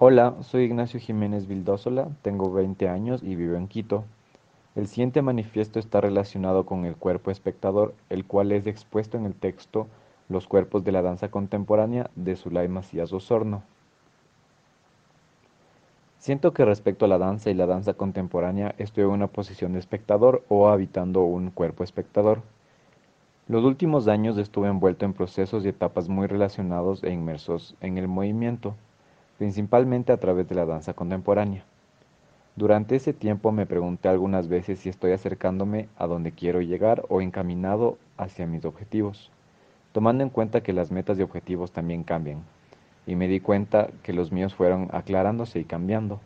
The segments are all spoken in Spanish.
Hola, soy Ignacio Jiménez Vildósola, tengo 20 años y vivo en Quito. El siguiente manifiesto está relacionado con el cuerpo espectador, el cual es expuesto en el texto Los cuerpos de la danza contemporánea de Zulay Macías Osorno. Siento que respecto a la danza y la danza contemporánea estoy en una posición de espectador o habitando un cuerpo espectador. Los últimos años estuve envuelto en procesos y etapas muy relacionados e inmersos en el movimiento, principalmente a través de la danza contemporánea. Durante ese tiempo me pregunté algunas veces si estoy acercándome a donde quiero llegar o encaminado hacia mis objetivos, tomando en cuenta que las metas y objetivos también cambian, y me di cuenta que los míos fueron aclarándose y cambiando.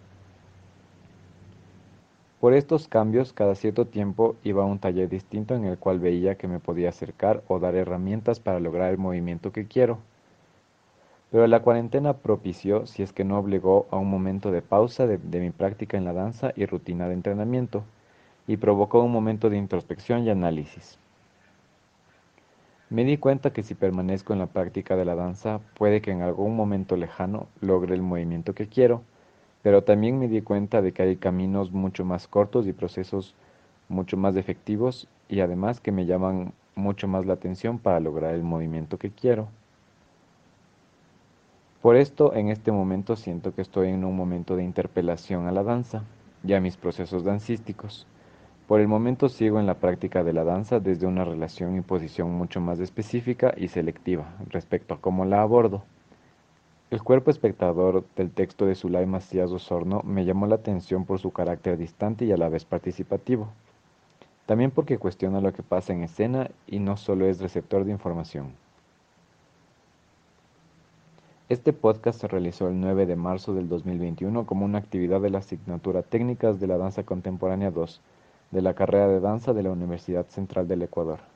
Por estos cambios, cada cierto tiempo iba a un taller distinto en el cual veía que me podía acercar o dar herramientas para lograr el movimiento que quiero. Pero la cuarentena propició, si es que no obligó, a un momento de pausa de, de, mi práctica en la danza y rutina de entrenamiento, y provocó un momento de introspección y análisis. Me di cuenta que si permanezco en la práctica de la danza, puede que en algún momento lejano logre el movimiento que quiero, pero también me di cuenta de que hay caminos mucho más cortos y procesos mucho más efectivos y además que me llaman mucho más la atención para lograr el movimiento que quiero. Por esto, en este momento siento que estoy en un momento de interpelación a la danza y a mis procesos dancísticos. Por el momento sigo en la práctica de la danza desde una relación y posición mucho más específica y selectiva respecto a cómo la abordo. El cuerpo espectador del texto de Zulay Macías Osorno me llamó la atención por su carácter distante y a la vez participativo. También porque cuestiona lo que pasa en escena y no solo es receptor de información. Este podcast se realizó el 9 de marzo del 2021 como una actividad de la asignatura Técnicas de la Danza Contemporánea 2 de la carrera de danza de la Universidad Central del Ecuador.